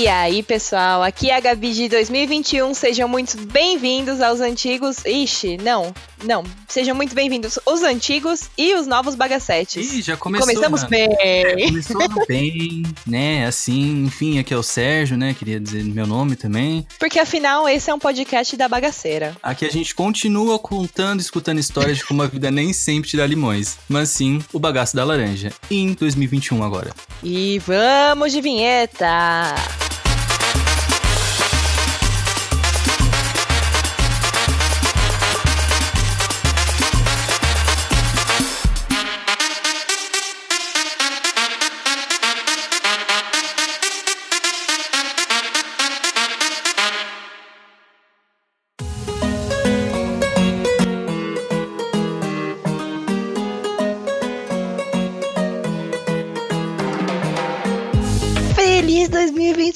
E aí, pessoal, aqui é a Gabi de 2021. Sejam muito bem-vindos aos antigos. Ixi, não, não. Sejam muito bem-vindos os antigos e os novos bagacetes. Ih, já começou. Começamos mano. bem. É, começou bem, né? Assim, enfim, aqui é o Sérgio, né? Queria dizer meu nome também. Porque afinal, esse é um podcast da bagaceira. Aqui a gente continua contando escutando histórias de como a vida nem sempre te dá limões, mas sim o bagaço da laranja. Em 2021 agora. E vamos de vinheta!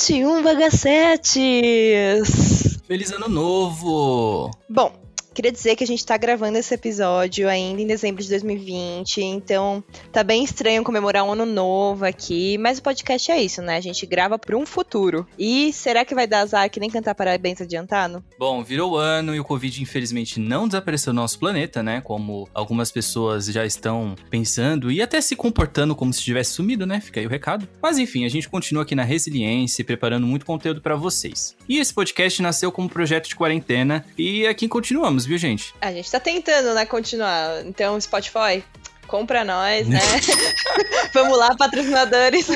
2021, bagacetes! Feliz ano novo! Bom, queria dizer que a gente tá gravando esse episódio ainda em dezembro de 2020, então tá bem estranho comemorar um ano novo aqui, mas o podcast é isso, né? A gente grava para um futuro. E será que vai dar azar que nem cantar parabéns adiantado? Bom, virou ano e o Covid infelizmente não desapareceu do nosso planeta, né? Como algumas pessoas já estão pensando e até se comportando como se tivesse sumido, né? Fica aí o recado. Mas enfim, a gente continua aqui na resiliência preparando muito conteúdo para vocês. E esse podcast nasceu como projeto de quarentena e aqui continuamos, viu, gente? A gente tá tentando, né, continuar. Então, Spotify, compra nós, né? Vamos lá, patrocinadores.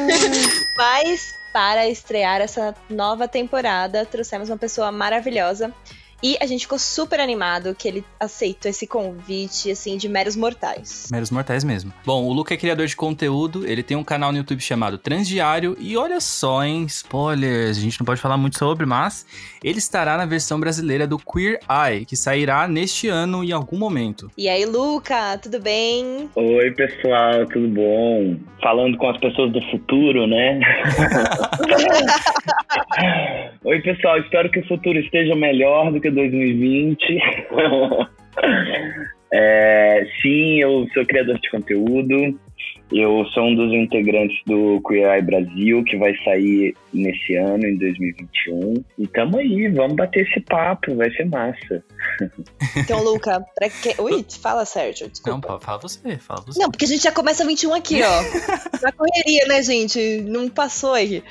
Mas, para estrear essa nova temporada, trouxemos uma pessoa maravilhosa. E a gente ficou super animado que ele aceitou esse convite, assim, de meros mortais. Meros mortais mesmo. Bom, o Luca é criador de conteúdo, ele tem um canal no YouTube chamado Transdiário, e olha só, hein, spoilers, a gente não pode falar muito sobre, mas ele estará na versão brasileira do Queer Eye, que sairá neste ano em algum momento. E aí, Luca, tudo bem? Oi, pessoal, tudo bom? Falando com as pessoas do futuro, né? Oi, pessoal, espero que o futuro esteja melhor do que 2020. É, sim, eu sou criador de conteúdo. Eu sou um dos integrantes do Queer Eye Brasil, que vai sair nesse ano, em 2021. E tamo aí, vamos bater esse papo, vai ser massa. Então, Luca, pra que... Ui, fala, Sérgio, desculpa. Não, fala você, fala você. Não, porque a gente já começa 21 aqui, ó. Na correria, né, gente? Não passou aí.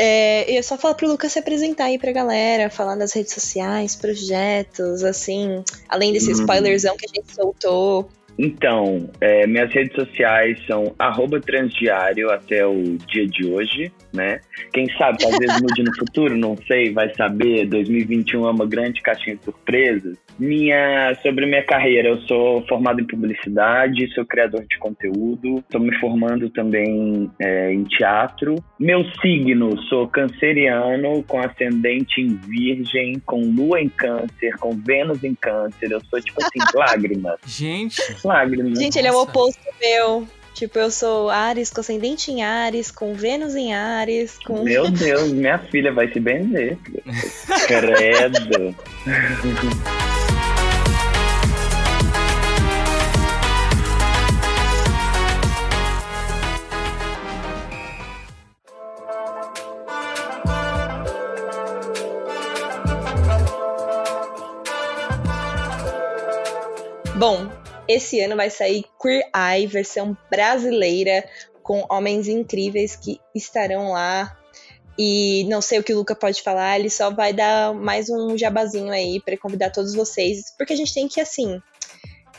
É, eu só falo pro Lucas se apresentar aí pra galera, falar das redes sociais, projetos, assim, além desse Hum. spoilerzão que a gente soltou. Então, é, minhas redes sociais são arroba transdiário até o dia de hoje, né? Quem sabe, talvez mude no futuro, não sei, vai saber. 2021 é uma grande caixinha de surpresas. Minha, sobre minha carreira, eu sou formado em publicidade, sou criador de conteúdo, estou me formando também é, em teatro. Meu signo, sou canceriano, com ascendente em virgem, com lua em câncer, com Vênus em câncer. Eu sou tipo assim, lágrimas, Gente, lágrimas. Gente, ele é o oposto meu. Tipo, eu sou Ares, com ascendente em Ares, com Vênus em Ares, com. Meu Deus, minha filha vai se benzer. Credo. esse ano vai sair Queer Eye, versão brasileira, com homens incríveis que estarão lá. E não sei o que o Luca pode falar, ele só vai dar mais um jabazinho aí pra convidar todos vocês, porque a gente tem que, assim,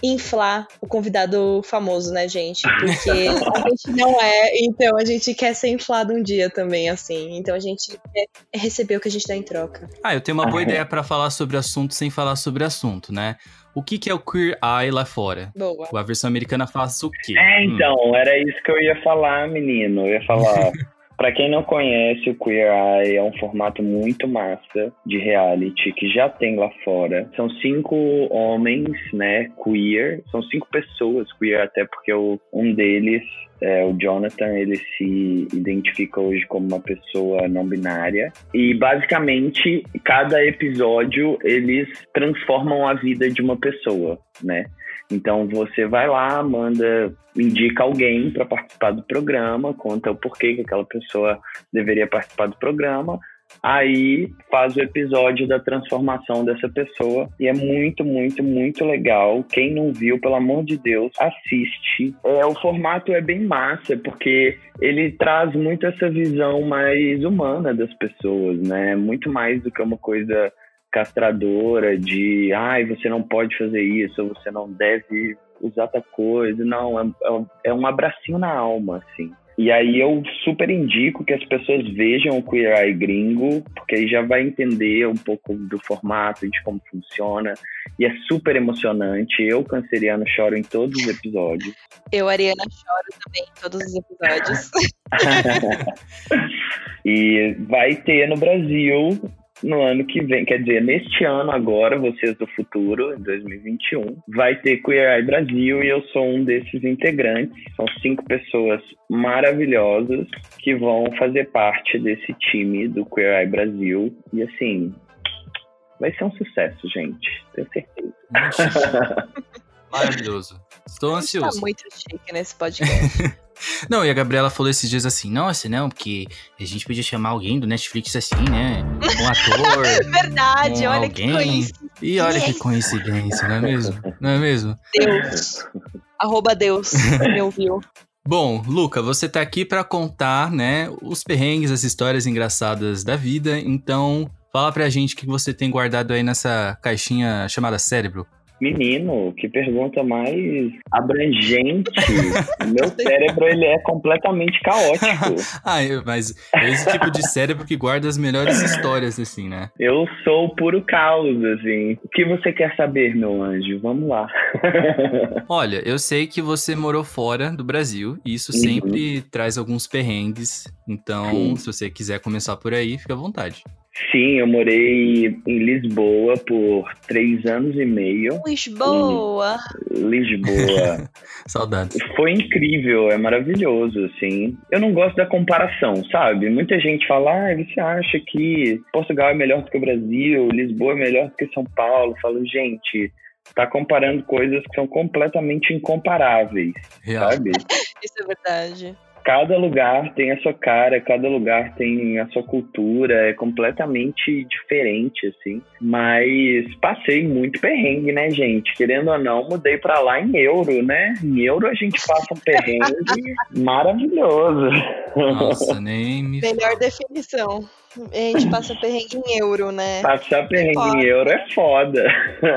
inflar o convidado famoso, né, gente? Porque a gente não é, então a gente quer ser inflado um dia também, assim. Então a gente quer receber o que a gente dá em troca. ah, eu tenho uma boa ideia pra falar sobre assunto sem falar sobre assunto, né? O que, que é o Queer Eye lá fora? Boa. A versão americana faz o quê? É, Hum. então, era isso que eu ia falar, menino. Eu ia falar. Pra quem não conhece, o Queer Eye é um formato muito massa de reality que já tem lá fora. São cinco homens, né, queer. São cinco pessoas queer, até porque o, um deles, é, o Jonathan, ele se identifica hoje como uma pessoa não binária. E basicamente, cada episódio eles transformam a vida de uma pessoa, né? Então você vai lá, manda, indica alguém para participar do programa, conta o porquê que aquela pessoa deveria participar do programa aí faz o episódio da transformação dessa pessoa e é muito, muito, muito legal. Quem não viu, pelo amor de Deus, assiste. É, o formato é bem massa porque ele traz muito essa visão mais humana das pessoas, né? Muito mais do que uma coisa castradora de, ai, você não pode fazer isso, você não deve usar tal coisa. Não, é, é, é um abracinho na alma, assim. E aí eu super indico que as pessoas vejam o Queer Eye gringo, porque aí já vai entender um pouco do formato, de como funciona. E é super emocionante. Eu, canceriano, choro em todos os episódios. Eu, Ariana, choro também em todos os episódios. e vai ter no Brasil no ano que vem, quer dizer, neste ano agora, vocês do futuro, em 2021, vai ter Queer Eye Brasil e eu sou um desses integrantes. São cinco pessoas maravilhosas que vão fazer parte desse time do Queer Eye Brasil. E assim, vai ser um sucesso, gente. Tenho certeza. Maravilhoso. Estou ansioso. Tá muito chique nesse podcast. Não, e a Gabriela falou esses dias assim, nossa, não, porque a gente podia chamar alguém do Netflix assim, né? Um ator. Verdade, um olha alguém. que coincidência. E olha que coincidência, não é mesmo? Não é mesmo? Deus. Arroba Deus, me ouviu. Bom, Luca, você tá aqui para contar, né, os perrengues, as histórias engraçadas da vida, então fala pra gente o que você tem guardado aí nessa caixinha chamada cérebro. Menino, que pergunta mais abrangente. Meu cérebro, ele é completamente caótico. ah, mas é esse tipo de cérebro que guarda as melhores histórias, assim, né? Eu sou o puro caos, assim. O que você quer saber, meu anjo? Vamos lá. Olha, eu sei que você morou fora do Brasil, e isso uhum. sempre traz alguns perrengues. Então, Sim. se você quiser começar por aí, fica à vontade. Sim, eu morei em Lisboa por três anos e meio. Lisboa! Lisboa. Saudades. Foi incrível, é maravilhoso, assim. Eu não gosto da comparação, sabe? Muita gente fala, ah, você acha que Portugal é melhor do que o Brasil, Lisboa é melhor do que São Paulo? Eu falo, gente, tá comparando coisas que são completamente incomparáveis, Real. sabe? Isso é verdade cada lugar tem a sua cara, cada lugar tem a sua cultura, é completamente diferente, assim. Mas passei muito perrengue, né, gente? Querendo ou não, mudei para lá em euro, né? Em euro a gente passa um perrengue maravilhoso. Nossa, nem me. Melhor definição. A gente passa perrengue em euro, né? Passar perrengue em euro é foda.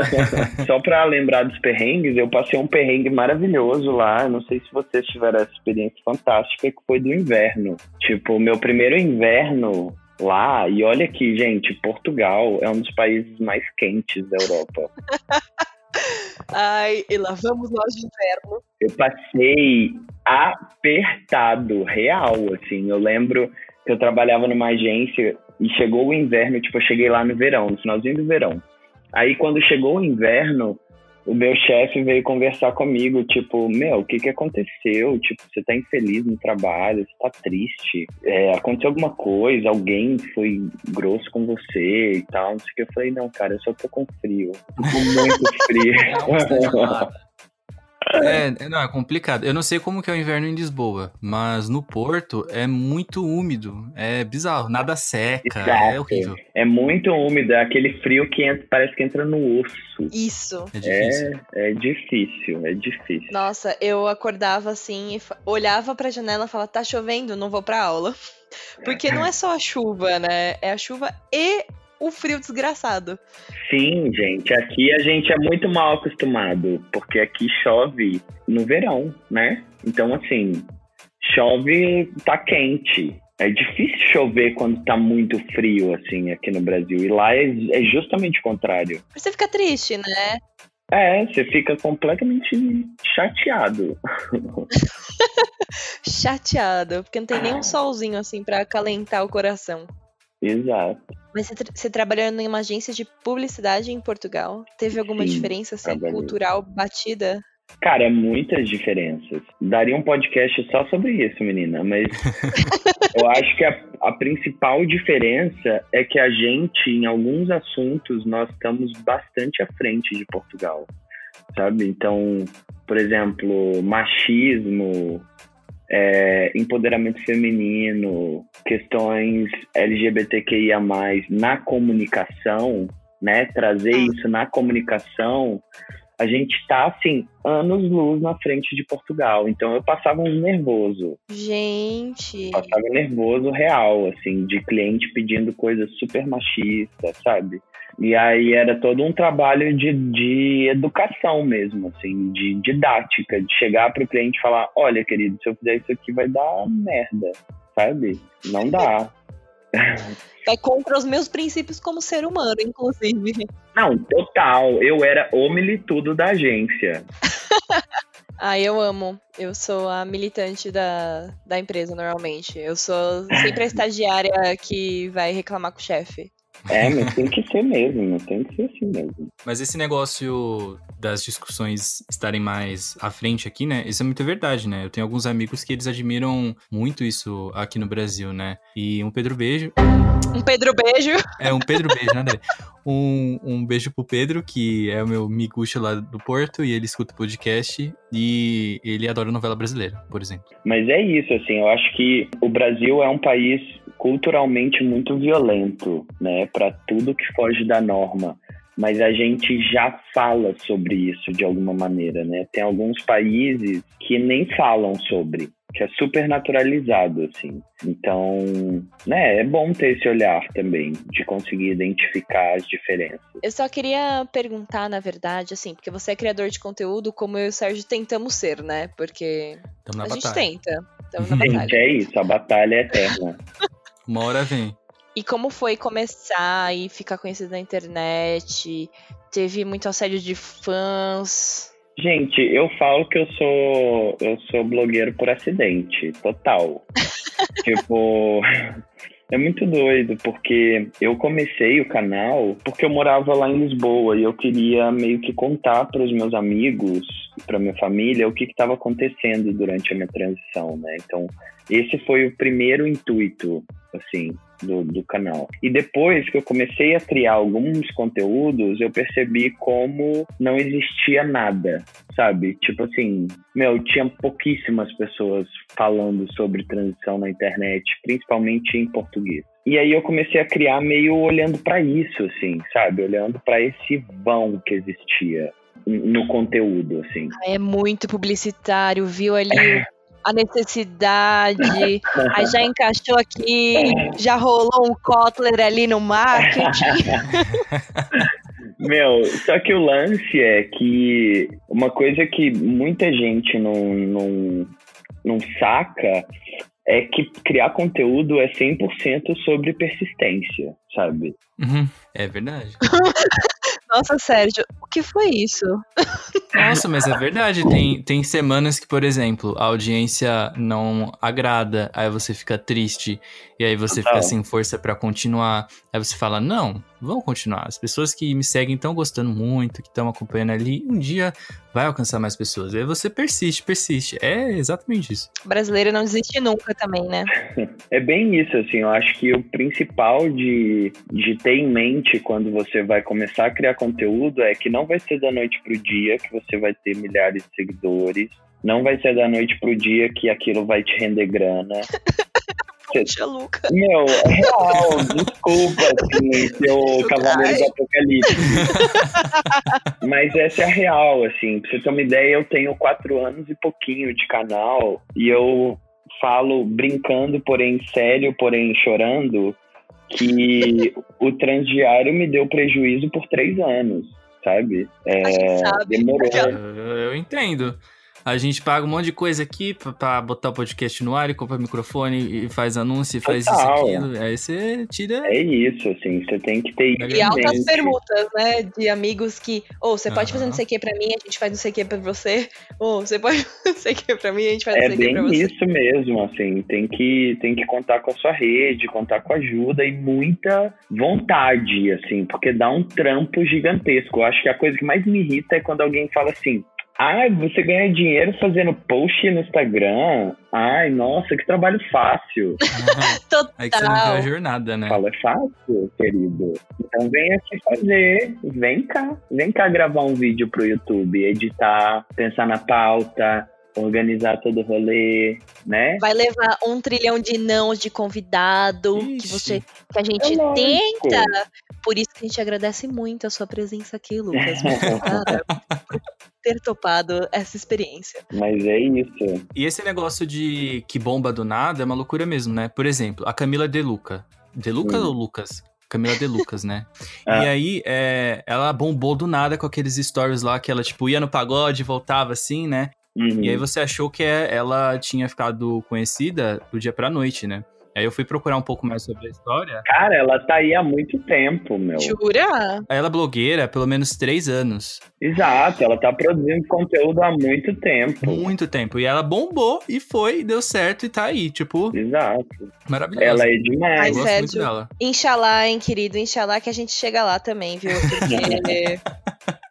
Só pra lembrar dos perrengues, eu passei um perrengue maravilhoso lá. Não sei se vocês tiveram essa experiência fantástica que foi do inverno. Tipo, meu primeiro inverno lá, e olha aqui, gente, Portugal é um dos países mais quentes da Europa. Ai, e lá vamos nós de inverno. Eu passei apertado, real, assim. Eu lembro eu trabalhava numa agência e chegou o inverno, tipo, eu cheguei lá no verão, no finalzinho do verão. Aí quando chegou o inverno, o meu chefe veio conversar comigo, tipo, meu, o que que aconteceu? Tipo, você tá infeliz no trabalho, você tá triste, é, aconteceu alguma coisa, alguém foi grosso com você e tal, não sei o que. Eu falei, não, cara, eu só tô com frio. Tô com muito frio. É, é, não, é complicado. Eu não sei como que é o inverno em Lisboa, mas no Porto é muito úmido. É bizarro, nada seca, é Exato. é horrível. É muito úmido, é aquele frio que entra, parece que entra no osso. Isso. É difícil. É, é difícil, é difícil. Nossa, eu acordava assim, olhava pra janela e falava, tá chovendo, não vou pra aula. Porque não é só a chuva, né? É a chuva e o frio desgraçado. Sim, gente. Aqui a gente é muito mal acostumado, porque aqui chove no verão, né? Então, assim, chove, tá quente. É difícil chover quando tá muito frio, assim, aqui no Brasil. E lá é, é justamente o contrário. Você fica triste, né? É, você fica completamente chateado. chateado, porque não tem nem um solzinho assim para acalentar o coração. Exato. Mas você, você trabalhando em uma agência de publicidade em Portugal, teve alguma Sim, diferença assim, cultural batida? Cara, muitas diferenças. Daria um podcast só sobre isso, menina, mas eu acho que a, a, principal diferença é que a gente, em alguns assuntos, nós estamos bastante à frente de Portugal. sabe? Então, por exemplo, machismo, é, empoderamento feminino, questões LGBTQIA+, na comunicação, né? Trazer ah. isso na comunicação, a gente está, assim, anos luz na frente de Portugal. Então eu passava um nervoso. Gente! Passava nervoso real, assim, de cliente pedindo coisas super machistas, sabe? E aí era todo um trabalho de, de educação mesmo, assim, de didática, de chegar para o cliente e falar, olha, querido, se eu fizer isso aqui vai dar merda, sabe? Não dá. Vai contra os meus princípios como ser humano, inclusive. Não, total. Eu era o militudo da agência. ah, eu amo. Eu sou a militante da, da empresa, normalmente. Eu sou sempre a estagiária que vai reclamar com o chefe. É, mas tem que ser mesmo, tem que ser assim mesmo. Mas esse negócio das discussões estarem mais à frente aqui, né? Isso é muito verdade, né? Eu tenho alguns amigos que eles admiram muito isso aqui no Brasil, né? E um Pedro Beijo. Um Pedro Beijo. É, um Pedro Beijo, né, um, um beijo pro Pedro, que é o meu miguxo lá do Porto, e ele escuta o podcast e ele adora novela brasileira, por exemplo. Mas é isso, assim, eu acho que o Brasil é um país culturalmente muito violento, né, para tudo que foge da norma. Mas a gente já fala sobre isso de alguma maneira, né? Tem alguns países que nem falam sobre que é super naturalizado, assim. Então, né, é bom ter esse olhar também, de conseguir identificar as diferenças. Eu só queria perguntar, na verdade, assim, porque você é criador de conteúdo, como eu e o Sérgio tentamos ser, né? Porque a batalha. gente tenta. Gente, é isso, a batalha é eterna. Uma hora vem. E como foi começar e ficar conhecido na internet? Teve muito assédio de fãs? Gente, eu falo que eu sou eu sou blogueiro por acidente, total. tipo, é muito doido, porque eu comecei o canal porque eu morava lá em Lisboa e eu queria meio que contar para os meus amigos, para minha família, o que estava acontecendo durante a minha transição, né? Então, esse foi o primeiro intuito, assim, do, do canal. E depois que eu comecei a criar alguns conteúdos, eu percebi como não existia nada, sabe? Tipo assim, meu, tinha pouquíssimas pessoas falando sobre transição na internet, principalmente em português. E aí eu comecei a criar meio olhando para isso, assim, sabe? Olhando para esse vão que existia no conteúdo, assim. É muito publicitário, viu ali a necessidade, aí já encaixou aqui, já rolou um Kotler ali no marketing. Meu, só que o lance é que uma coisa que muita gente não, não, não saca é que criar conteúdo é 100% sobre persistência, sabe? Uhum, é verdade. Nossa, Sérgio, o que foi isso? Nossa, mas é verdade. Tem, tem semanas que, por exemplo, a audiência não agrada, aí você fica triste, e aí você fica sem força para continuar. Aí você fala: não, vamos continuar. As pessoas que me seguem estão gostando muito, que estão acompanhando ali, um dia vai alcançar mais pessoas. E aí você persiste, persiste. É exatamente isso. O brasileiro não desiste nunca também, né? É bem isso, assim. Eu acho que o principal de, de ter em mente quando você vai começar a criar conteúdo é que não vai ser da noite pro dia que você vai ter milhares de seguidores. Não vai ser da noite pro dia que aquilo vai te render grana. Poxa, Luca. Meu, é real, desculpa, assim, seu cavaleiro do apocalipse. Mas essa é a real, assim. Pra você ter uma ideia, eu tenho quatro anos e pouquinho de canal e eu falo brincando, porém sério, porém chorando, que o transdiário me deu prejuízo por três anos, sabe? É, sabe. Demorou. Eu, eu entendo. A gente paga um monte de coisa aqui pra, pra botar o podcast no ar e compra microfone e faz anúncio e faz Total. isso aquilo. Aí você tira. É isso, assim, você tem que ter E altas permutas, né? De amigos que, ou oh, você pode fazer não sei o que pra mim, a gente faz não sei o que pra você. Ou oh, você pode fazer não sei o que pra mim, a gente faz não sei o que pra você. É bem isso mesmo, assim, tem que, tem que contar com a sua rede, contar com ajuda e muita vontade, assim, porque dá um trampo gigantesco. Eu acho que a coisa que mais me irrita é quando alguém fala assim, Ai, você ganha dinheiro fazendo post no Instagram? Ai, nossa, que trabalho fácil. Total. Aí que você não a jornada, né? Fala, é fácil, querido. Então vem aqui fazer. Vem cá. Vem cá gravar um vídeo pro YouTube, editar, pensar na pauta, organizar todo o rolê, né? Vai levar um trilhão de nãos de convidado que Ixi. você que a gente É tenta. Por isso que a gente agradece muito a sua presença aqui, Lucas. Ter topado essa experiência. Mas é isso. E esse negócio de que bomba do nada é uma loucura mesmo, né? Por exemplo, a Camila De Luca. De Luca Hum. ou Lucas? Camila De Lucas, né? Ah. E aí, é, ela bombou do nada com aqueles stories lá que ela, tipo, ia no pagode, voltava assim, né? Uhum. E aí você achou que é- ela tinha ficado conhecida do dia pra noite, né? Aí eu fui procurar um pouco mais sobre a história. Cara, ela tá aí há muito tempo, meu. Jura? Ela é blogueira há pelo menos três anos. Exato, ela tá produzindo conteúdo há muito tempo. Muito tempo. E ela bombou e foi, deu certo e tá aí. Tipo, Exato. maravilhosa. Ela é Eu demais. Ai, gosto muito Sérgio. dela. Inxalá, hein, querido? Inxalá que a gente chega lá também, viu? Porque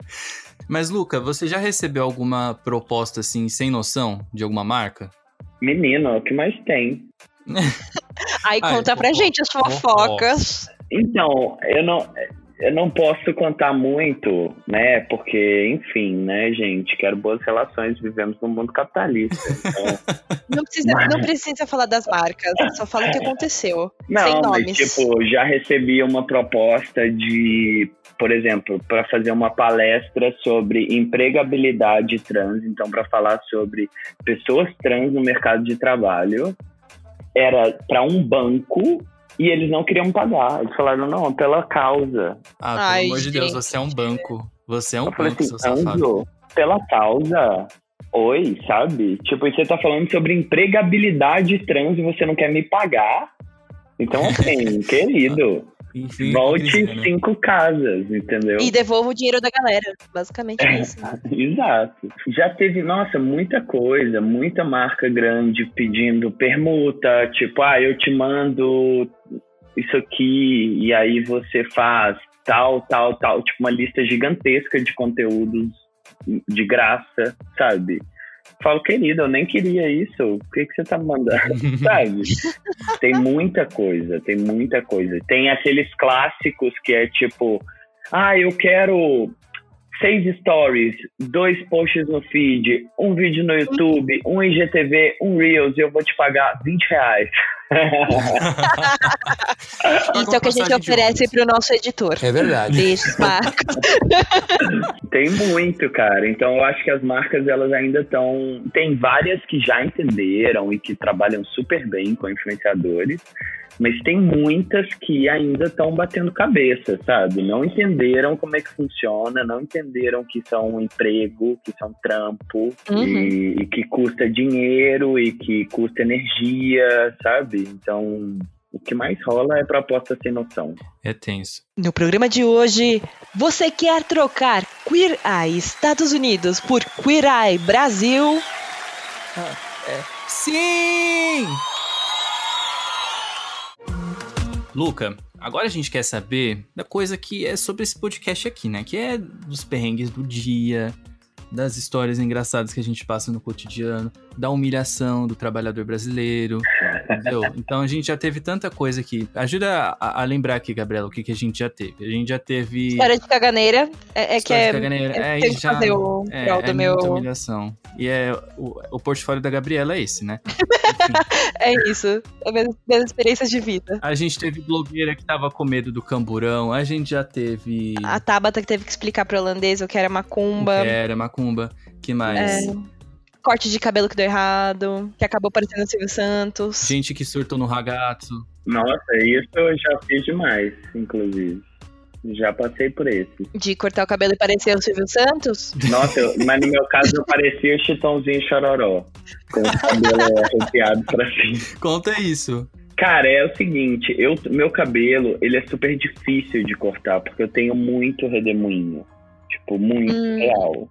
Mas, Luca, você já recebeu alguma proposta assim, sem noção, de alguma marca? Menino, o que mais tem? Aí Ai, conta pra fofo- gente as fofocas. Então, eu não, eu não posso contar muito, né? Porque, enfim, né, gente? Quero boas relações, vivemos num mundo capitalista. Então, Não precisa, não precisa falar das marcas, só fala o que aconteceu. sem não, mas nomes. tipo, já recebi uma proposta de, por exemplo, para fazer uma palestra sobre empregabilidade trans, então para falar sobre pessoas trans no mercado de trabalho. Era para um banco e eles não queriam pagar. Eles falaram, não, pela causa. Ah, pelo Ai, amor de Deus, você é um banco. Você é um Eu banco, assim, seu safado. Anjo, pela causa. Oi, sabe? Tipo, e você tá falando sobre empregabilidade trans e você não quer me pagar? Então, assim, querido, Enfim, volte né? cinco casas, entendeu? E devolva o dinheiro da galera. Basicamente É. isso. Exato. Já teve, nossa, muita coisa, muita marca grande pedindo permuta, tipo, ah, eu te mando isso aqui e aí você faz tal, tal, tal, tipo uma lista gigantesca de conteúdos de graça, sabe? Falo, querido, eu nem queria isso. O que, que você tá me mandando? sabe? Tem muita coisa, tem muita coisa. Tem aqueles clássicos que é tipo, ah, eu quero seis stories, dois posts no feed, um vídeo no YouTube, um IGTV, um Reels, e eu vou te pagar 20 reais. Isso é o que a gente oferece pro nosso editor. É verdade. Deixa os marcos. Tem muito, cara. Então eu acho que as marcas elas ainda estão. Tem várias que já entenderam e que trabalham super bem com influenciadores, mas tem muitas que ainda estão batendo cabeça, sabe? Não entenderam como é que funciona, não entenderam que isso é um emprego, que isso é um trampo Uhum. e, e que custa dinheiro e que custa energia, sabe? Então. O que mais rola é proposta sem noção. É tenso. No programa de hoje, você quer trocar Queer Eye Estados Unidos por Queer Eye Brasil? Sim! Luca, agora a gente quer saber da coisa que é sobre esse podcast aqui, né? Que é dos perrengues do dia, das histórias engraçadas que a gente passa no cotidiano, da humilhação do trabalhador brasileiro, entendeu? Então a gente já teve tanta coisa aqui. Ajuda a, a lembrar aqui, Gabriela, o que, que a gente já teve. A gente já teve. História de caganeira. É, é que História de é. caganeira. Eu É, que já- fazer o É, é do meu. humilhação. E é o, o portfólio da Gabriela é esse, né? É isso. É minhas, minhas experiências de vida. a gente teve blogueira que tava com medo do camburão. A gente já teve. A Tabata que teve que explicar pro holandês o que era macumba. Que era macumba. Que mais? É. Corte de cabelo que deu errado. Que acabou parecendo o Silvio Santos. Gente que surtou no ragazzo. Nossa, isso eu já fiz demais, inclusive. Já passei por esse. De cortar o cabelo e parecer o Silvio Santos. Nossa, eu- mas no meu caso eu parecia o Chitãozinho Chororó. Com o cabelo arrepiado pra cima. Conta isso. Cara, é o seguinte, eu, meu cabelo, ele é super difícil de cortar, porque eu tenho muito redemoinho. Tipo, muito Hum. real.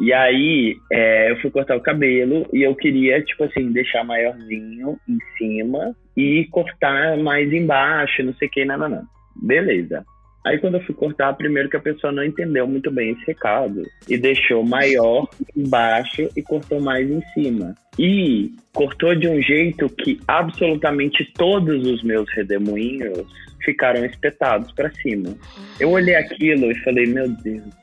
E aí, é, eu fui cortar o cabelo e eu queria, tipo assim, deixar maiorzinho em cima e cortar mais embaixo, não sei o que, não, não, não. Beleza. Aí quando eu fui cortar, primeiro que a pessoa não entendeu muito bem esse recado e deixou maior embaixo e cortou mais em cima. E cortou de um jeito que absolutamente todos os meus redemoinhos ficaram espetados para cima. Eu olhei aquilo e falei, meu Deus.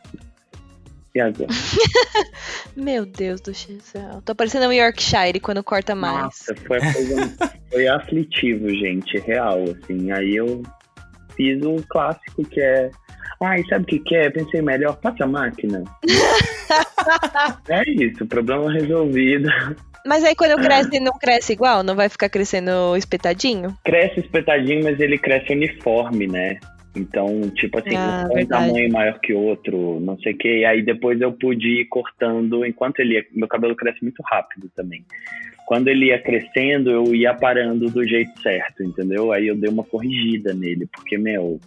E agora? meu Deus do céu. Tô parecendo um Yorkshire quando corta mais. Nossa, foi, coisa, foi aflitivo, gente, real, assim. Aí eu fiz o clássico que é. Ai, sabe o que, que é? Pensei melhor, passa a máquina. é isso, problema resolvido. Mas aí quando cresce, não cresce igual? Não vai ficar crescendo espetadinho? Cresce espetadinho, mas ele cresce uniforme, né? Então, tipo assim, ah, um tamanho maior que outro, não sei o que. E aí depois eu pude ir cortando enquanto ele ia. Meu cabelo cresce muito rápido também. Quando ele ia crescendo, eu ia parando do jeito certo, entendeu? Aí eu dei uma corrigida nele, porque, meu,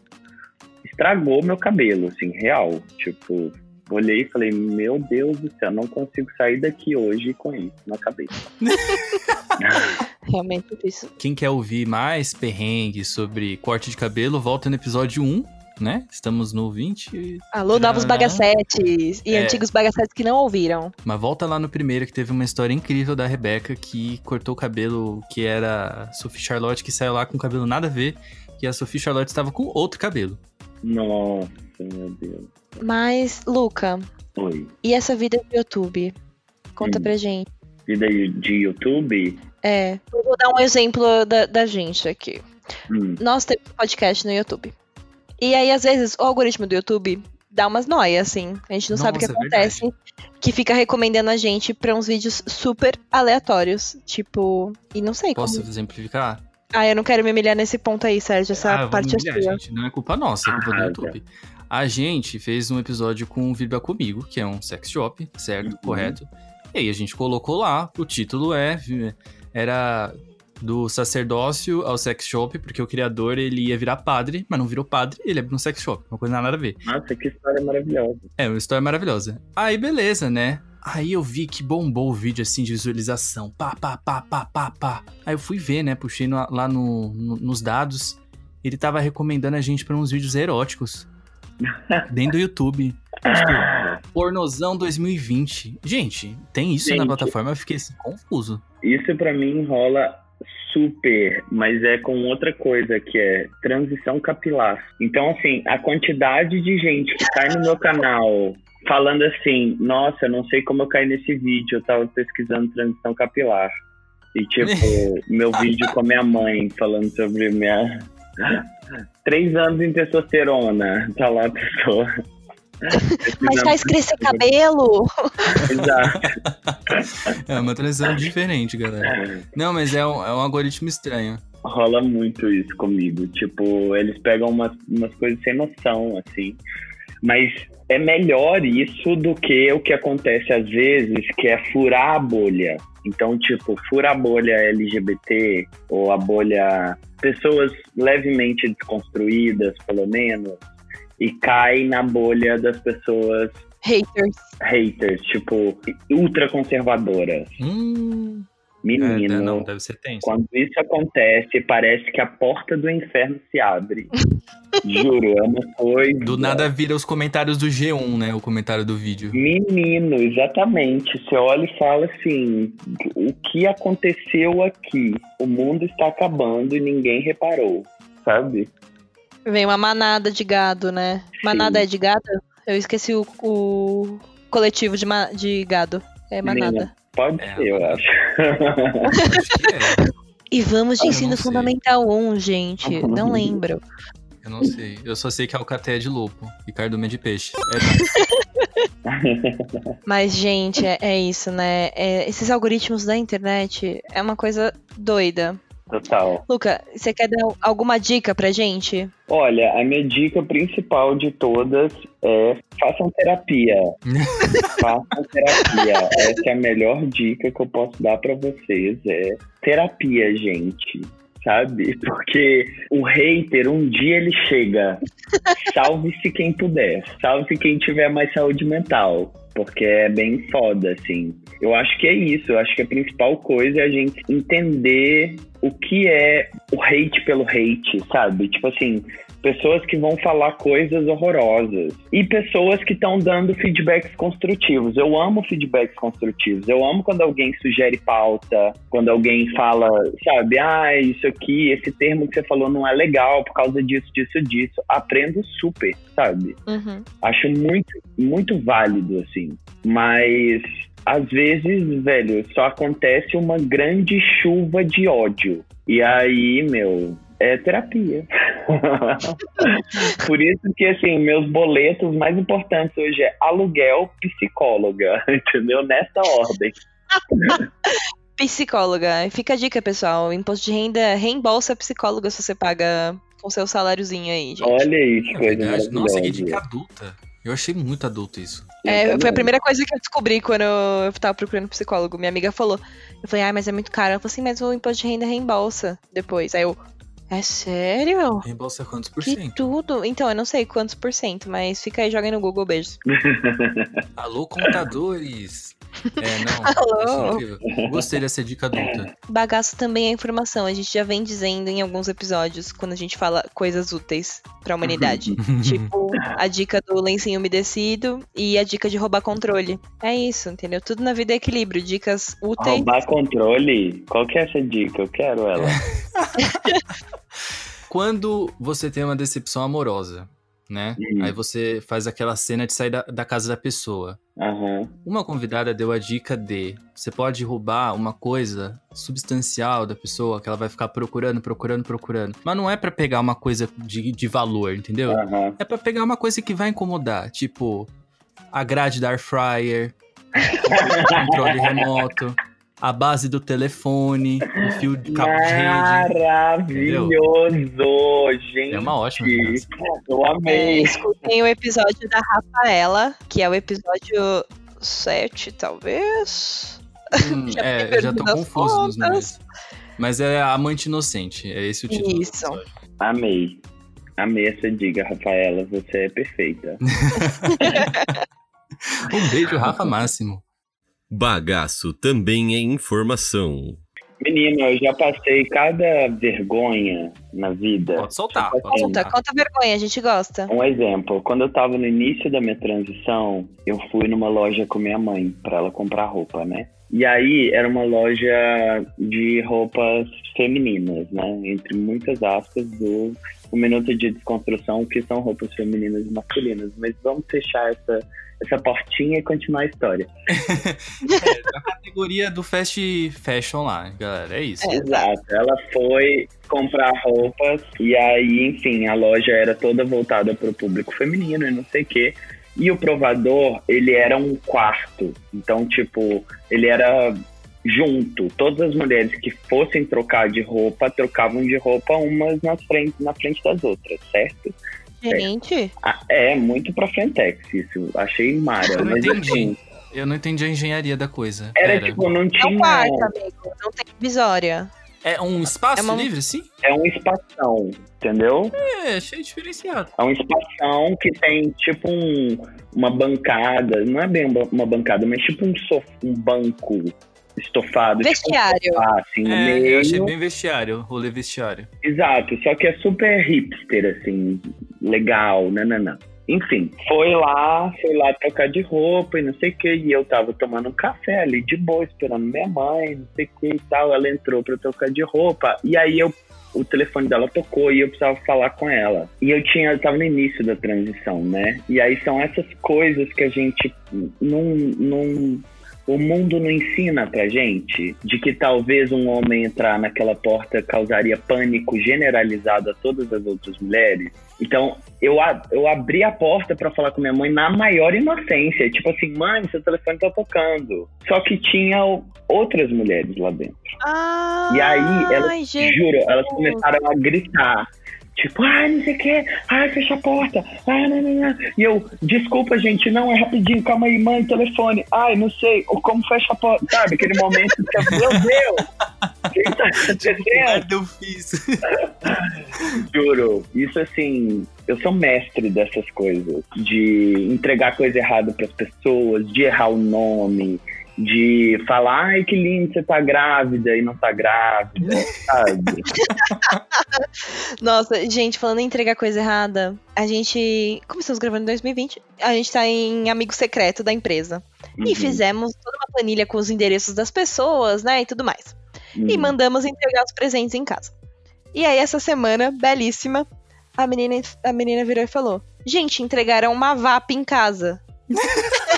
estragou meu cabelo, assim, real. Tipo, olhei e falei, meu Deus do céu, não consigo sair daqui hoje com isso na cabeça. Realmente isso. Quem quer ouvir mais perrengues sobre corte de cabelo, volta no episódio 1. Né? Estamos no 20. Alô, novos bagacetes e é. antigos bagacetes que não ouviram. Mas volta lá no primeiro que teve uma história incrível da Rebeca que cortou o cabelo que era Sophie Charlotte, que saiu lá com cabelo nada a ver, e a Sophie Charlotte estava com outro cabelo. Nossa, meu Deus. Mas, Luca. Oi. E essa vida do YouTube? Conta hum. pra gente. Vida de YouTube? É. Eu vou dar um exemplo da, da gente aqui. Hum. Nós temos um podcast no YouTube. E aí, às vezes, o algoritmo do YouTube dá umas noias, assim. A gente não Nossa, sabe o que é acontece. É que fica recomendando a gente pra uns vídeos super aleatórios. Tipo, e não sei Posso como. Posso exemplificar? Ah, eu não quero me humilhar nesse ponto aí, Sérgio. Essa ah, parte é sua. Gente, não é culpa nossa, é culpa ah, do YouTube. Tá. A gente fez um episódio com o Vibra Comigo, que é um sex shop, certo? Uhum. Correto? E aí a gente colocou lá, o título é. Era do sacerdócio ao sex shop, porque o criador ele ia virar padre, mas não virou padre, ele abriu um sex shop. Uma coisa nada a ver. Nossa, que história maravilhosa. É, uma história maravilhosa. Aí, beleza, né? Aí eu vi que bombou o vídeo assim de visualização. Pá, pá, pá, pá, pá, pá. Aí eu fui ver, né? Puxei no, lá no, no, nos dados. Ele tava recomendando a gente para uns vídeos eróticos. Dentro do YouTube. Tipo, pornozão 2020. Gente, tem isso Gente, na plataforma? Eu fiquei assim, confuso. Isso para mim rola super, mas é com outra coisa que é transição capilar. Então, assim, a quantidade de gente que cai no meu canal falando assim, nossa, não sei como eu caí nesse vídeo, eu tava pesquisando transição capilar. E tipo, meu vídeo com a minha mãe falando sobre minha Três anos em testosterona. Tá lá a pessoa. Mas faz crescer cabelo. Exato. É uma transição diferente, galera. Não, mas é um, é um algoritmo estranho. Rola muito isso comigo. Tipo, eles pegam umas, umas coisas sem noção, assim. Mas é melhor isso do que o que acontece às vezes, que é furar a bolha. Então, tipo, fura a bolha LGBT ou a bolha pessoas levemente desconstruídas, pelo menos, e cai na bolha das pessoas haters. Haters, tipo, ultraconservadoras. Hum. Menino, é, não, deve ser tenso. quando isso acontece, parece que a porta do inferno se abre. Juro, é uma coisa. Do nada vira os comentários do G1, né? O comentário do vídeo. Menino, exatamente. Você olha e fala assim: o que aconteceu aqui? O mundo está acabando e ninguém reparou, sabe? Vem uma manada de gado, né? Sim. Manada é de gado? Eu esqueci o, o coletivo de, de gado. É manada. Menina, pode é, ser, eu acho. é. E vamos de ah, ensino fundamental 1, gente. Não lembro. Eu não sei. Eu só sei que Alcaté é de lobo e cardume é de peixe. É Mas, gente, é, é isso, né? É, esses algoritmos da internet é uma coisa doida. Total. Luca, você quer dar alguma dica pra gente? Olha, a minha dica principal de todas é façam terapia. façam terapia. Essa é a melhor dica que eu posso dar para vocês. É terapia, gente sabe? Porque o hater, um dia ele chega. Salve-se quem puder. Salve quem tiver mais saúde mental. Porque é bem foda, assim. Eu acho que é isso. Eu acho que a principal coisa é a gente entender o que é o hate pelo hate, sabe? Tipo assim, pessoas que vão falar coisas horrorosas e pessoas que estão dando feedbacks construtivos. Eu amo feedbacks construtivos. Eu amo quando alguém sugere pauta, quando alguém fala, sabe, ah, isso aqui, esse termo que você falou não é legal por causa disso, disso, disso. Aprendo super, sabe? Uhum. Acho muito, muito válido, assim. Mas às vezes, velho, só acontece uma grande chuva de ódio. E aí, meu, é terapia. Por isso que, assim, meus boletos mais importantes hoje é aluguel, psicóloga, entendeu? Nessa ordem. Psicóloga. Fica a dica, pessoal. Imposto de renda reembolsa a psicóloga se você paga com seu saláriozinho aí, gente. Olha isso, É coisa verdade. Nossa, que dica adulta. Eu achei muito adulto isso. É, Eu foi a primeira coisa que eu descobri quando eu tava procurando psicólogo. Minha amiga falou. Eu falei, ah, mas é muito caro. Ela falou assim, mas o imposto de renda reembolsa depois. Aí eu, é sério? Reembolsa quantos por Que cento? tudo. Então, eu não sei quantos por cento, mas fica aí, joga aí no Google, beijos. Alô, contadores! É, não. Alô? incrível. Gostei dessa dica adulta. Bagaço também é informação. A gente já vem dizendo em alguns episódios, quando a gente fala coisas úteis pra humanidade. tipo, a dica do lencinho umedecido e a dica de roubar controle. É isso, entendeu? Tudo na vida é equilíbrio. Dicas úteis. Roubar controle? Qual que é essa dica? Eu quero ela. Quando você tem uma decepção amorosa, né? Hum. Aí você faz aquela cena de sair da, da casa da pessoa. Aham. Uma convidada deu a dica de você pode roubar uma coisa substancial da pessoa que ela vai ficar procurando, procurando, procurando. Mas não é pra pegar uma coisa de, de valor, entendeu? Aham. É pra pegar uma coisa que vai incomodar, tipo a grade da air fryer, controle remoto, a base do telefone, o fio de cabo de rede. Maravilhoso, gente. É uma ótima vingança. Eu É, amei. escutem o episódio da Rafaela, que é o episódio 7, talvez. Hum, Já é, eu já tô confuso nos contas. números. Mas é a amante inocente, é esse o título. do Isso. Amei. Amei essa dica, Rafaela. Você é perfeita. Um beijo, Rafa Máximo. Bagaço também é informação. Menino, eu já passei cada vergonha na vida. Pode soltar, pode Conta, conta vergonha, a gente gosta. Um exemplo, quando eu tava no início da minha transição, eu fui numa loja com minha mãe pra ela comprar roupa, né? E aí era uma loja de roupas femininas, né? Entre muitas aspas do minuto de desconstrução, que são roupas femininas e masculinas. Mas vamos fechar essa, essa portinha e continuar a história. É, a categoria do fast fashion lá, galera, é isso. É. Exato. Ela foi comprar roupas e aí, enfim, a loja era toda voltada para o público feminino e não sei o quê. E o provador, ele era um quarto. Então, tipo, ele era junto. Todas as mulheres que fossem trocar de roupa, trocavam de roupa umas na frente, na frente das outras, certo? Gente, Ah, É, muito pra frentex isso. Achei mara. Eu não Mas entendi. assim, Eu não entendi a engenharia da coisa. era Pera. tipo, não é um tinha. quarto, amigo. Não tem divisória. É um espaço É uma- livre, sim? É um espação, entendeu? É, achei diferenciado. É um espação que tem tipo um, uma bancada, não é bem uma bancada, mas tipo um, sof um banco estofado. Vestiário. Tipo um sofá, assim, no É, meio. eu achei bem vestiário, rolê vestiário. Exato, só que é super hipster, assim, legal, nananã. Enfim, foi lá, foi lá trocar de roupa e não sei o que, e eu tava tomando um café ali de boa, esperando minha mãe, não sei o que e tal. Ela entrou pra trocar de roupa, e aí eu o telefone dela tocou e eu precisava falar com ela. E eu tinha, eu tava no início da transição, né? E aí são essas coisas que a gente não, não o mundo não ensina pra gente de que talvez um homem entrar naquela porta causaria pânico generalizado a todas as outras mulheres. Então, eu, eu abri a porta pra falar com minha mãe na maior inocência. Tipo assim, mãe, seu telefone tá tocando. Só que tinha outras mulheres lá dentro. Ah, E aí, elas, gente. juro, elas começaram a gritar. Tipo, ai, não sei o que, ai, fecha a porta, ai, não, não, não. E eu, desculpa, gente, não, é rapidinho, calma aí, mãe, telefone, ai, não sei, ou como fecha a porta, sabe? Aquele momento que eu, meu Deus, o que tá acontecendo? eu fiz. Juro, isso assim, eu sou mestre dessas coisas, de entregar coisa errada pras pessoas, de errar o nome, de falar, ai que lindo, você tá grávida e não tá grávida, sabe? Nossa, gente, falando em entregar coisa errada, a gente. Começamos gravando em 2020. A gente tá em amigo secreto da empresa. E Uhum, fizemos toda uma planilha com os endereços das pessoas, né? E tudo mais. E uhum. mandamos entregar os presentes em casa. E aí, essa semana, belíssima, a menina, a menina virou e falou: Gente, entregaram uma VAP em casa.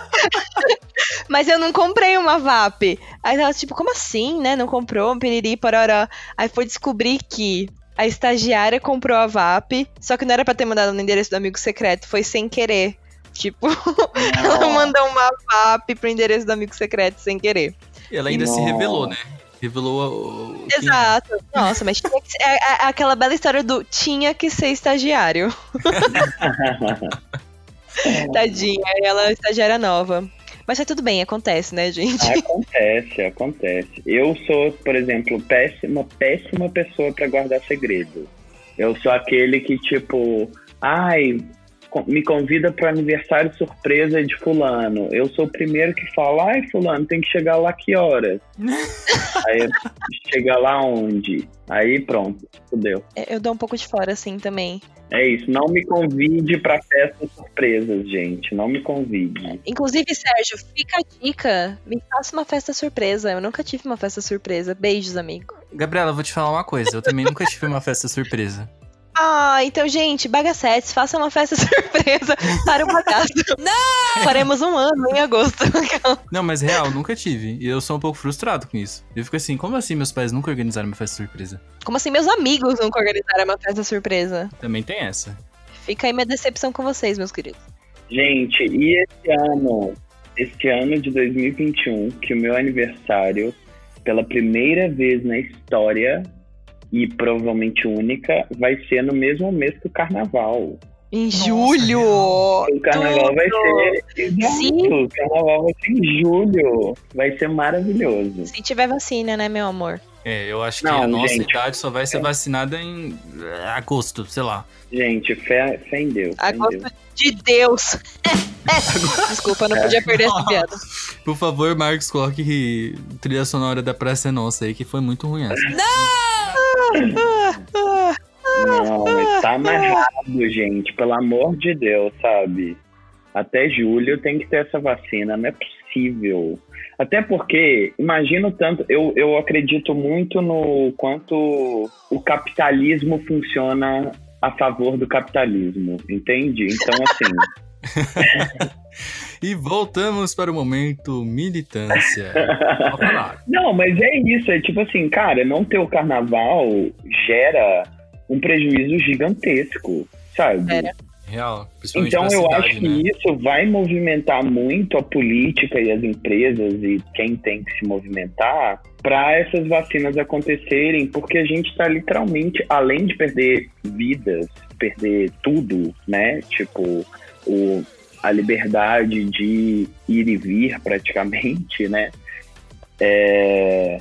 Mas eu não comprei uma VAP. Aí ela, tipo, como assim, né? Não comprou, um piriri, pororó. Aí foi descobrir que a estagiária comprou a VAP, só que não era pra ter mandado no endereço do amigo secreto, foi sem querer. Tipo, ela mandou uma VAP pro endereço do amigo secreto sem querer. Ela ainda se revelou, né? Revelou o. quem- Exato. Nossa, mas tinha que ser, é- é aquela bela história do tinha que ser estagiário. Tadinha, ela é estagiária nova. Mas tá tudo bem, acontece, né, gente? Acontece, acontece. Eu sou, por exemplo, péssima, péssima pessoa pra guardar segredo. Eu sou aquele que, tipo, ai, me convida pro aniversário surpresa de fulano. Eu sou o primeiro que fala, ai, fulano, tem que chegar lá que horas? Aí chega lá onde? Aí pronto, fudeu. Eu dou um pouco de fora, assim, também. É isso, não me convide pra festas surpresas, gente. Não me convide. Inclusive, Sérgio, fica a dica. Me faça uma festa surpresa. Eu nunca tive uma festa surpresa. Beijos, amigo. Gabriela, eu vou te falar uma coisa. Eu também nunca tive uma festa surpresa. Ah, então, gente, Bagacetes, faça uma festa surpresa para o bagaço. Não! Faremos um ano em agosto. Não, mas real, nunca tive. E eu sou um pouco frustrado com isso. Eu fico assim, como assim meus pais nunca organizaram uma festa surpresa? Como assim meus amigos nunca organizaram uma festa surpresa? Também tem essa. Fica aí minha decepção com vocês, meus queridos. Gente, e esse ano, este ano de 2021, que o meu aniversário, pela primeira vez na história, e provavelmente única, vai ser no mesmo mês que o carnaval. Em Nossa, julho! O carnaval vai Tudo! ser. Exato, Sim. O carnaval vai ser em julho. Vai ser maravilhoso. Se tiver vacina, né, meu amor? É, eu acho que Não, a nossa gente. idade só vai ser vacinada em eh, agosto, sei lá. Gente, fé, fé em Deus. em Agosto Deus. de Deus! Desculpa, não podia perder essa piada. Por favor, Marcos, coloque trilha sonora da Praça é Nossa aí, que foi muito ruim essa. Não, mas tá amarrado, gente. Pelo amor de Deus, sabe? Até julho tem que ter essa vacina. Não é possível. Até porque, imagino tanto, eu, eu acredito muito no quanto o capitalismo funciona a favor do capitalismo, entende? Então, assim, E voltamos para o momento militância. Não, mas é isso. É tipo assim, cara, não ter o carnaval gera um prejuízo gigantesco, sabe? Gera. Real. Então eu cidade, acho que né? isso vai movimentar muito a política e as empresas e quem tem que se movimentar para essas vacinas acontecerem, porque a gente está literalmente, além de perder vidas, perder tudo, né? Tipo, o, a liberdade de ir e vir praticamente, né? É,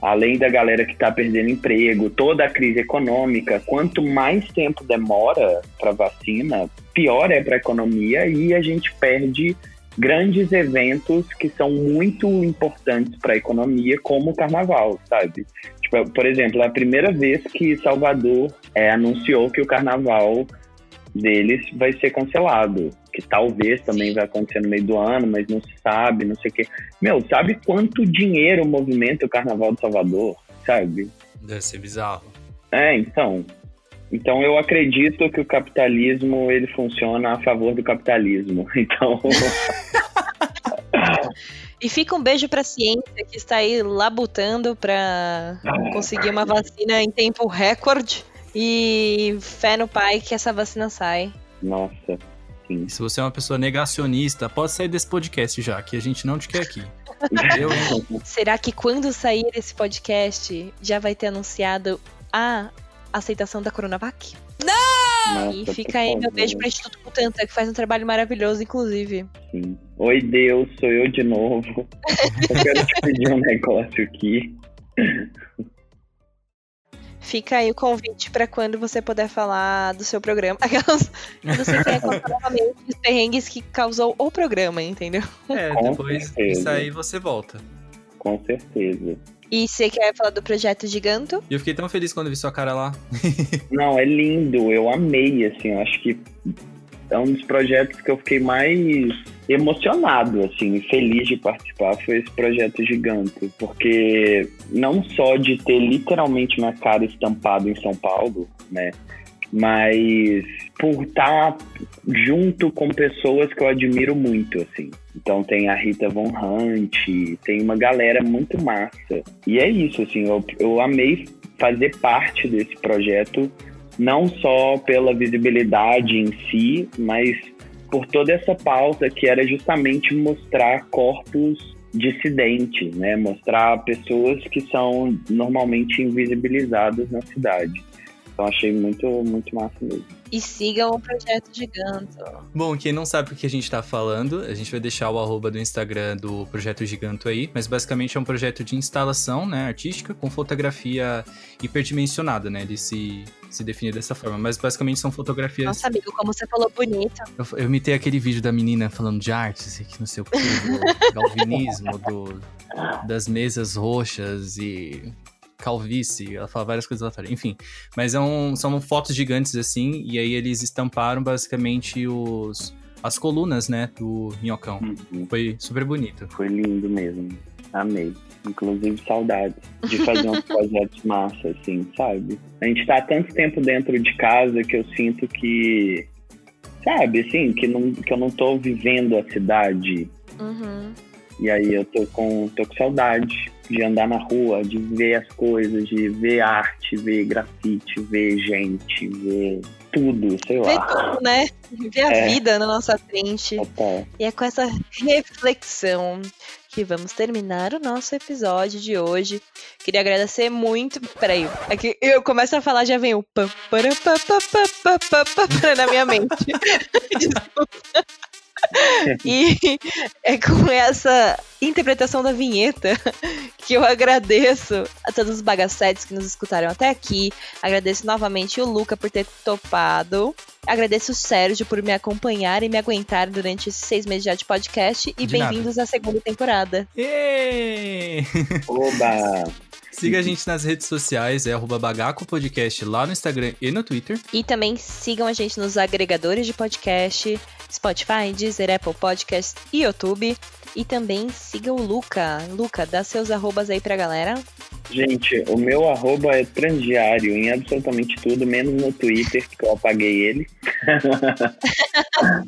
além da galera que está perdendo emprego, toda a crise econômica, quanto mais tempo demora para vacina, pior é para a economia e a gente perde grandes eventos que são muito importantes para a economia, como o carnaval, sabe? Tipo, por exemplo, é a primeira vez que Salvador é, anunciou que o carnaval deles vai ser cancelado, que talvez também vai acontecer no meio do ano, mas não se sabe, não sei o quê. Meu, sabe quanto dinheiro movimenta o Carnaval de Salvador, sabe? Deve ser bizarro. É, então. Então eu acredito que o capitalismo ele funciona a favor do capitalismo. Então, E fica um beijo pra ciência que está aí labutando pra conseguir uma vacina em tempo recorde. E fé no pai que essa vacina sai. nossa, sim. Se você é uma pessoa negacionista, pode sair desse podcast já, que a gente não te quer aqui. Eu, hein? Será que quando sair esse podcast já vai ter anunciado a aceitação da Coronavac? Nossa, e fica aí meu beijo pra Instituto Butantan, que faz um trabalho maravilhoso, inclusive. sim. Oi, Deus, sou eu de novo. Eu quero te pedir um negócio aqui. Fica aí o convite para quando você puder falar do seu programa. Aquelas. Você quer contar novamente os perrengues que causou o programa, entendeu? É, Com depois certeza. disso aí você volta. Com certeza. E você quer falar do projeto Giganto? E eu fiquei tão feliz quando vi sua cara lá. Não, é lindo, eu amei, assim, eu acho que é um dos projetos que eu fiquei mais emocionado, assim, feliz de participar foi esse projeto gigante, porque não só de ter literalmente minha cara estampado em São Paulo, né, mas por estar junto com pessoas que eu admiro muito, assim. Então tem a Rita Von Hunt, tem uma galera muito massa. E é isso, assim, eu, eu amei fazer parte desse projeto, não só pela visibilidade em si, mas por toda essa pauta que era justamente mostrar corpos dissidentes, né? Mostrar pessoas que são normalmente invisibilizadas na cidade. Então achei muito, muito massa mesmo. E sigam o projeto Giganto. Bom, quem não sabe o que a gente tá falando, a gente vai deixar o arroba do Instagram do Projeto Giganto aí, mas basicamente é um projeto de instalação, né, artística, com fotografia hiperdimensionada, né, ele se, se define dessa forma, mas basicamente são fotografias... Nossa, amigo, como você falou bonito. Eu, eu imitei aquele vídeo da menina falando de artes, que não sei o que, do galvinismo, do, das mesas roxas e calvície, ela fala várias coisas aleatórias, enfim. Mas é um, são fotos gigantes assim, e aí eles estamparam basicamente os, as colunas, né, do minhocão. Uhum. Foi super bonito. Foi lindo mesmo. Amei. Inclusive, saudades de fazer uns projetos massa, assim, sabe? A gente tá há tanto tempo dentro de casa que eu sinto que, sabe, assim, que, não, que eu não tô vivendo a cidade. Uhum. E aí eu tô com, tô com saudade de andar na rua, de ver as coisas, de ver arte, ver grafite, ver gente, ver tudo, sei Ver lá. tudo, né? Ver a É. vida na nossa frente. Total. E é com essa reflexão que vamos terminar o nosso episódio de hoje. Queria agradecer muito. Peraí, é que eu começo a falar, já vem o pam, pá, pá, pá, pá, pá, na minha mente. Desculpa. E é com essa interpretação da vinheta que eu agradeço a todos os bagacetes que nos escutaram até aqui. Agradeço novamente o Luca por ter topado. Agradeço o Sérgio por me acompanhar e me aguentar durante esses seis meses já de podcast. E bem-vindos à segunda temporada. Êêêê! Oba! Siga a gente nas redes sociais, é arroba Bagaco Podcast lá no Instagram e no Twitter. E também sigam a gente nos agregadores de podcast, Spotify, Deezer, Apple Podcast e YouTube. E também siga o Luca. Luca, dá seus arrobas aí pra galera. Gente, o meu arroba é transdiário em absolutamente tudo, menos no Twitter, que eu apaguei ele.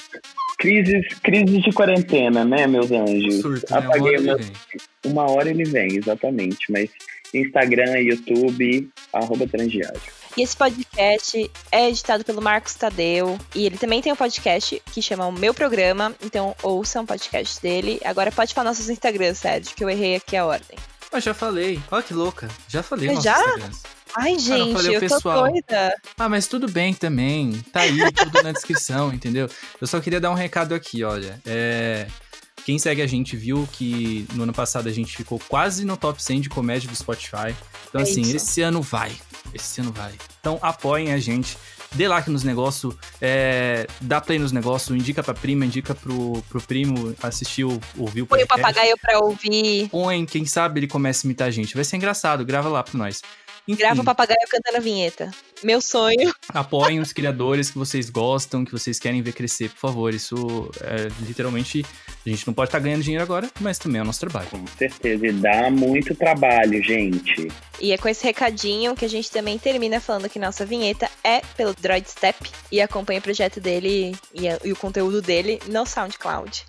crises, crises de quarentena, né, meus anjos? Surto, né? Uma Apaguei hora o meu ele vem. Uma hora ele vem, exatamente. Mas Instagram, YouTube, arroba transdiário. E esse podcast é editado pelo Marcos Tadeu. E ele também tem um podcast que chama O Meu Programa. Então ouçam o podcast dele. Agora pode falar nossos Instagrams, Sérgio, que eu errei aqui a ordem. Ah, já falei. Olha que louca. Já falei Eu nossos já? Instagrams. Ai, gente, falei o eu tô doida. Ah, mas tudo bem também. Tá aí tudo na descrição, entendeu? Eu só queria dar um recado aqui, olha. É... Quem segue a gente viu que no ano passado a gente ficou quase no top 100 de comédia do Spotify. Então, É assim, isso. esse ano vai. Esse ano vai. Então, apoiem a gente. Dê like nos negócios, é, dá play nos negócios, indica pra prima, indica pro, pro primo assistir, ouvir o Põe o podcast. papagaio pra ouvir. Põe, quem sabe ele começa a imitar a gente. Vai ser engraçado, grava lá pra nós. Enfim, Grava o papagaio cantando a vinheta. Meu sonho. apoiem os criadores que vocês gostam, que vocês querem ver crescer, por favor. Isso é literalmente. A gente não pode estar ganhando dinheiro agora, mas também é o nosso trabalho. Com certeza. E dá muito trabalho, gente. E é com esse recadinho que a gente também termina falando que nossa vinheta é pelo Droid Step e acompanha o projeto dele e, a- e o conteúdo dele no SoundCloud.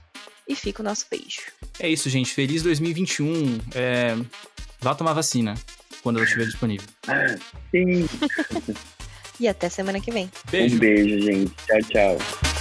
E fica o nosso beijo. É isso, gente. Feliz 2021. É... Vá tomar vacina quando ela estiver disponível. Sim. E até semana que vem. Beijo. Um beijo, gente. Tchau, tchau.